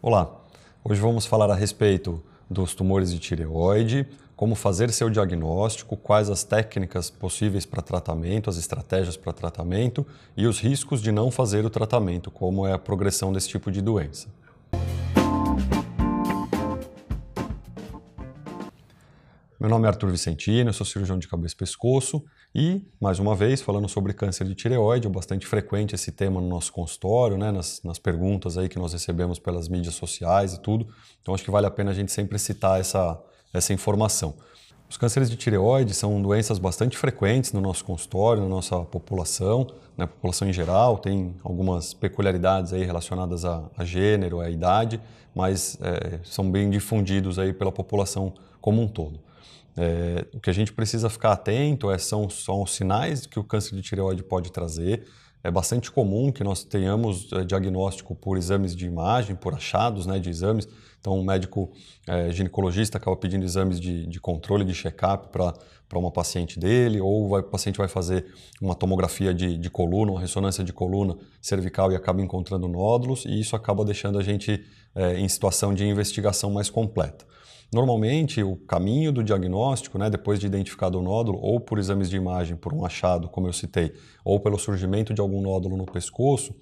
Olá, hoje vamos falar a respeito dos tumores de tireoide, como fazer seu diagnóstico, quais as técnicas possíveis para tratamento, as estratégias para tratamento e os riscos de não fazer o tratamento, como é a progressão desse tipo de doença. Meu nome é Arthur Vicentino, eu sou cirurgião de cabeça e pescoço e, mais uma vez, falando sobre câncer de tireoide, é bastante frequente esse tema no nosso consultório, né, nas, nas perguntas aí que nós recebemos pelas mídias sociais e tudo. Então acho que vale a pena a gente sempre citar essa, essa informação. Os cânceres de tireoide são doenças bastante frequentes no nosso consultório, na nossa população, na população em geral, tem algumas peculiaridades aí relacionadas a, a gênero, a idade, mas é, são bem difundidos aí pela população como um todo. É, o que a gente precisa ficar atento é, são, são os sinais que o câncer de tireoide pode trazer. É bastante comum que nós tenhamos é, diagnóstico por exames de imagem, por achados né, de exames. Então, um médico é, ginecologista acaba pedindo exames de, de controle, de check-up para uma paciente dele, ou vai, o paciente vai fazer uma tomografia de, de coluna, uma ressonância de coluna cervical e acaba encontrando nódulos, e isso acaba deixando a gente é, em situação de investigação mais completa. Normalmente, o caminho do diagnóstico, né, depois de identificado o nódulo, ou por exames de imagem, por um achado, como eu citei, ou pelo surgimento de algum nódulo no pescoço,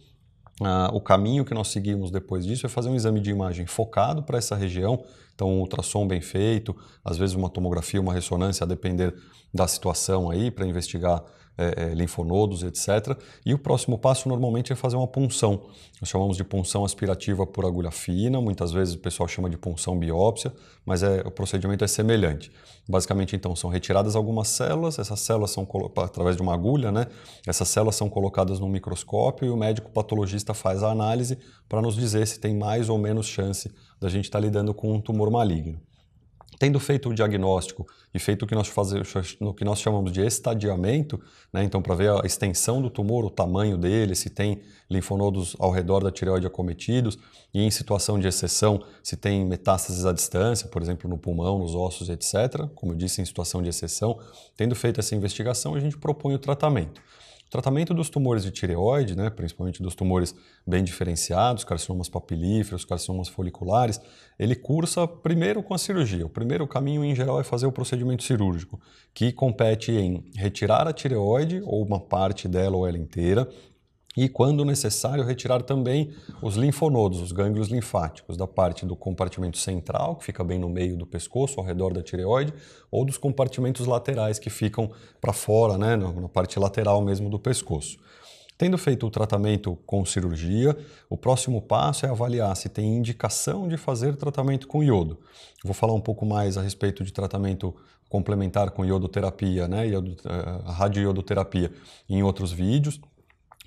ah, o caminho que nós seguimos depois disso é fazer um exame de imagem focado para essa região, então um ultrassom bem feito, às vezes uma tomografia, uma ressonância, a depender da situação aí, para investigar é, é, linfonodos, etc. E o próximo passo normalmente é fazer uma punção. Nós chamamos de punção aspirativa por agulha fina, muitas vezes o pessoal chama de punção biópsia, mas é, o procedimento é semelhante. Basicamente, então, são retiradas algumas células, essas células são através de uma agulha, né? Essas células são colocadas no microscópio e o médico patologista faz a análise para nos dizer se tem mais ou menos chance da gente estar tá lidando com um tumor maligno. Tendo feito o diagnóstico e feito o que nós, fazemos, o que nós chamamos de estadiamento, né, então para ver a extensão do tumor, o tamanho dele, se tem linfonodos ao redor da tireoide acometidos, e em situação de exceção, se tem metástases à distância, por exemplo, no pulmão, nos ossos, etc. Como eu disse, em situação de exceção, tendo feito essa investigação, a gente propõe o tratamento. O tratamento dos tumores de tireoide, né, principalmente dos tumores bem diferenciados, carcinomas papilíferos, carcinomas foliculares, ele cursa primeiro com a cirurgia. O primeiro caminho, em geral, é fazer o procedimento cirúrgico, que compete em retirar a tireoide, ou uma parte dela ou ela inteira, e, quando necessário, retirar também os linfonodos, os gânglios linfáticos, da parte do compartimento central, que fica bem no meio do pescoço, ao redor da tireoide, ou dos compartimentos laterais, que ficam para fora, né, na parte lateral mesmo do pescoço. Tendo feito o tratamento com cirurgia, o próximo passo é avaliar se tem indicação de fazer tratamento com iodo. vou falar um pouco mais a respeito de tratamento complementar com iodoterapia, né, iodo, uh, radioiodoterapia, em outros vídeos.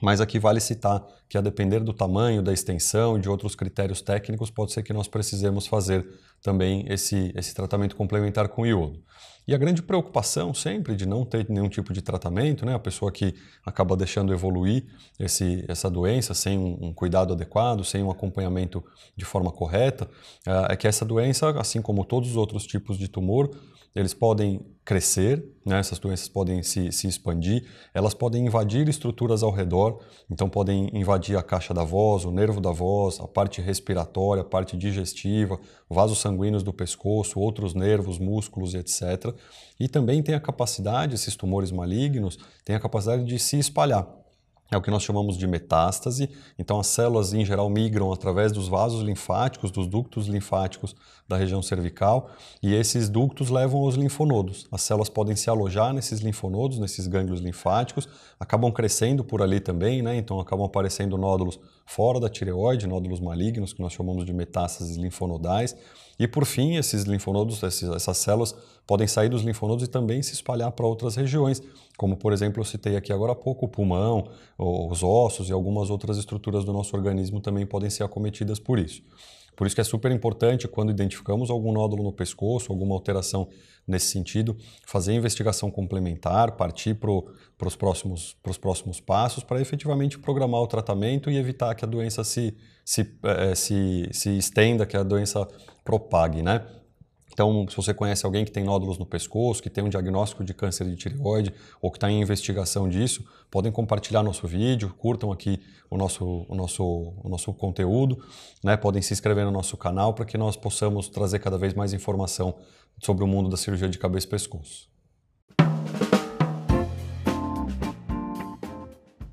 Mas aqui vale citar que, a depender do tamanho, da extensão e de outros critérios técnicos, pode ser que nós precisemos fazer também esse, esse tratamento complementar com iodo. E a grande preocupação sempre de não ter nenhum tipo de tratamento, né, a pessoa que acaba deixando evoluir esse, essa doença sem um, um cuidado adequado, sem um acompanhamento de forma correta, é que essa doença, assim como todos os outros tipos de tumor, eles podem crescer, né? essas doenças podem se, se expandir, elas podem invadir estruturas ao redor, então podem invadir a caixa da voz, o nervo da voz, a parte respiratória, a parte digestiva, vasos sanguíneos do pescoço, outros nervos, músculos, etc. E também tem a capacidade, esses tumores malignos, têm a capacidade de se espalhar. É o que nós chamamos de metástase. Então, as células, em geral, migram através dos vasos linfáticos, dos ductos linfáticos da região cervical, e esses ductos levam aos linfonodos. As células podem se alojar nesses linfonodos, nesses gânglios linfáticos, acabam crescendo por ali também, né? então acabam aparecendo nódulos fora da tireoide, nódulos malignos, que nós chamamos de metástases linfonodais. E por fim, esses linfonodos, essas células podem sair dos linfonodos e também se espalhar para outras regiões, como por exemplo eu citei aqui agora há pouco, o pulmão, os ossos e algumas outras estruturas do nosso organismo também podem ser acometidas por isso. Por isso que é super importante, quando identificamos algum nódulo no pescoço, alguma alteração nesse sentido, fazer investigação complementar, partir para os próximos, próximos passos para efetivamente programar o tratamento e evitar que a doença se, se, é, se, se estenda, que a doença propague, né? Então, se você conhece alguém que tem nódulos no pescoço, que tem um diagnóstico de câncer de tireoide ou que está em investigação disso, podem compartilhar nosso vídeo, curtam aqui o nosso, o nosso, o nosso conteúdo, né? podem se inscrever no nosso canal para que nós possamos trazer cada vez mais informação sobre o mundo da cirurgia de cabeça e pescoço.